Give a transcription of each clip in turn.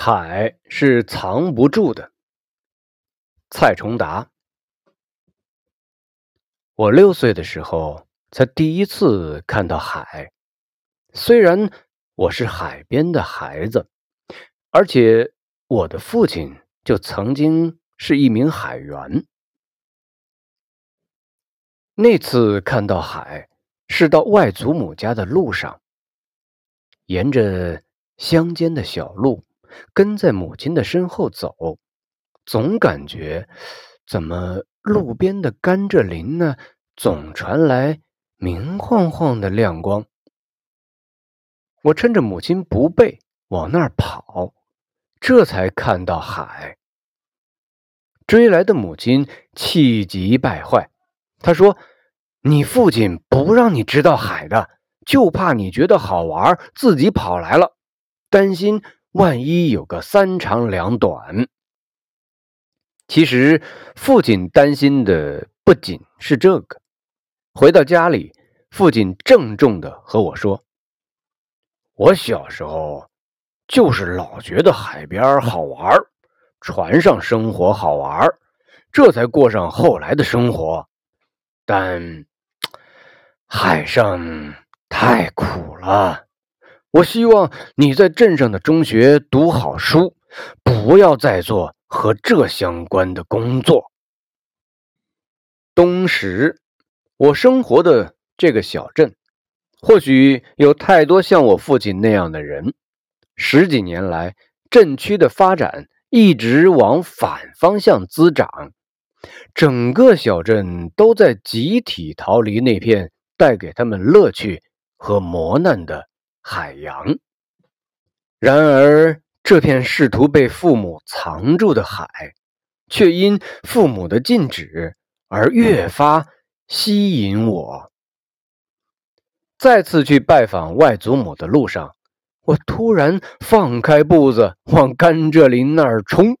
海是藏不住的。蔡崇达，我六岁的时候才第一次看到海。虽然我是海边的孩子，而且我的父亲就曾经是一名海员。那次看到海，是到外祖母家的路上，沿着乡间的小路。跟在母亲的身后走，总感觉怎么路边的甘蔗林呢，总传来明晃晃的亮光。我趁着母亲不备往那儿跑，这才看到海。追来的母亲气急败坏，她说：“你父亲不让你知道海的，就怕你觉得好玩，自己跑来了，担心。”万一有个三长两短，其实父亲担心的不仅是这个。回到家里，父亲郑重的和我说：“我小时候就是老觉得海边好玩，船上生活好玩，这才过上后来的生活。但海上太苦了。”我希望你在镇上的中学读好书，不要再做和这相关的工作。东石，我生活的这个小镇，或许有太多像我父亲那样的人。十几年来，镇区的发展一直往反方向滋长，整个小镇都在集体逃离那片带给他们乐趣和磨难的。海洋。然而，这片试图被父母藏住的海，却因父母的禁止而越发吸引我。再次去拜访外祖母的路上，我突然放开步子往甘蔗林那儿冲，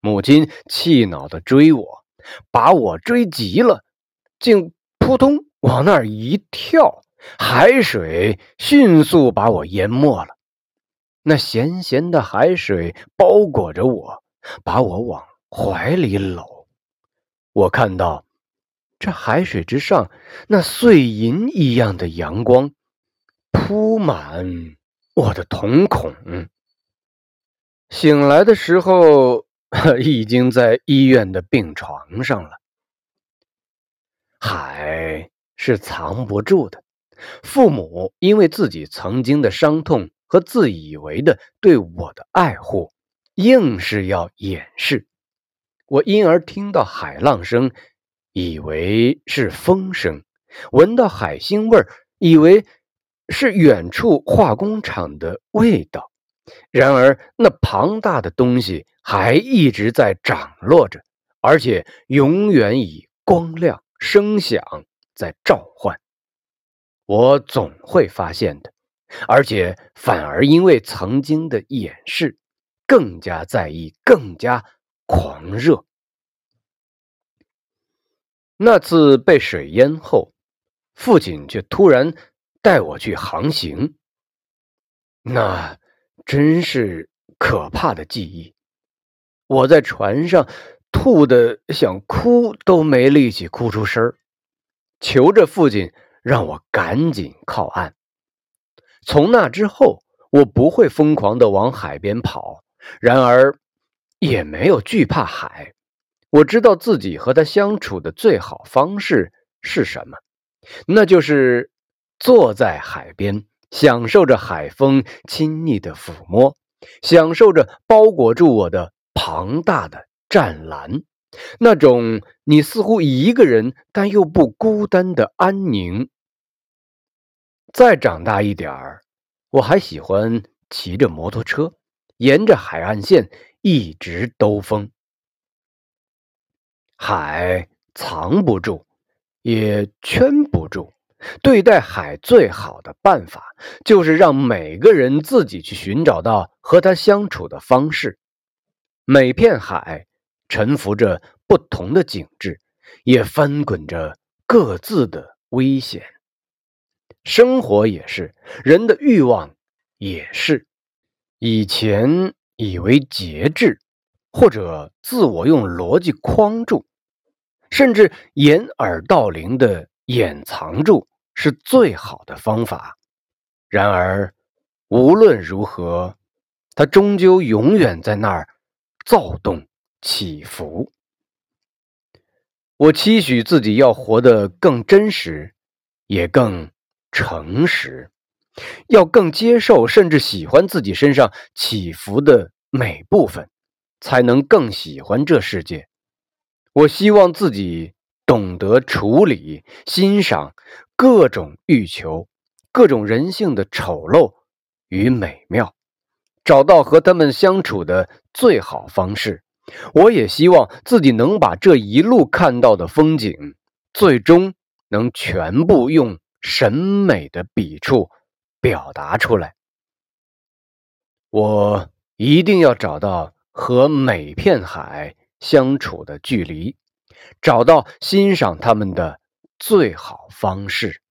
母亲气恼的追我，把我追急了，竟扑通往那儿一跳。海水迅速把我淹没了，那咸咸的海水包裹着我，把我往怀里搂。我看到这海水之上那碎银一样的阳光，铺满我的瞳孔。醒来的时候，已经在医院的病床上了。海是藏不住的。父母因为自己曾经的伤痛和自以为的对我的爱护，硬是要掩饰。我因而听到海浪声，以为是风声；闻到海腥味儿，以为是远处化工厂的味道。然而，那庞大的东西还一直在涨落着，而且永远以光亮、声响在召唤。我总会发现的，而且反而因为曾经的掩饰，更加在意，更加狂热。那次被水淹后，父亲却突然带我去航行，那真是可怕的记忆。我在船上吐的想哭都没力气哭出声求着父亲。让我赶紧靠岸。从那之后，我不会疯狂的往海边跑，然而也没有惧怕海。我知道自己和他相处的最好方式是什么，那就是坐在海边，享受着海风亲昵的抚摸，享受着包裹住我的庞大的湛蓝，那种你似乎一个人但又不孤单的安宁。再长大一点儿，我还喜欢骑着摩托车，沿着海岸线一直兜风。海藏不住，也圈不住。对待海最好的办法，就是让每个人自己去寻找到和他相处的方式。每片海沉浮着不同的景致，也翻滚着各自的危险。生活也是，人的欲望也是。以前以为节制，或者自我用逻辑框住，甚至掩耳盗铃的掩藏住，是最好的方法。然而，无论如何，它终究永远在那儿躁动起伏。我期许自己要活得更真实，也更诚实。要更接受，甚至喜欢自己身上起伏的每部分，才能更喜欢这世界。我希望自己懂得处理、欣赏各种欲求、各种人性的丑陋与美妙，找到和他们相处的最好方式。我也希望自己能把这一路看到的风景，最终能全部用审美的笔触。表达出来，我一定要找到和每片海相处的距离，找到欣赏它们的最好方式。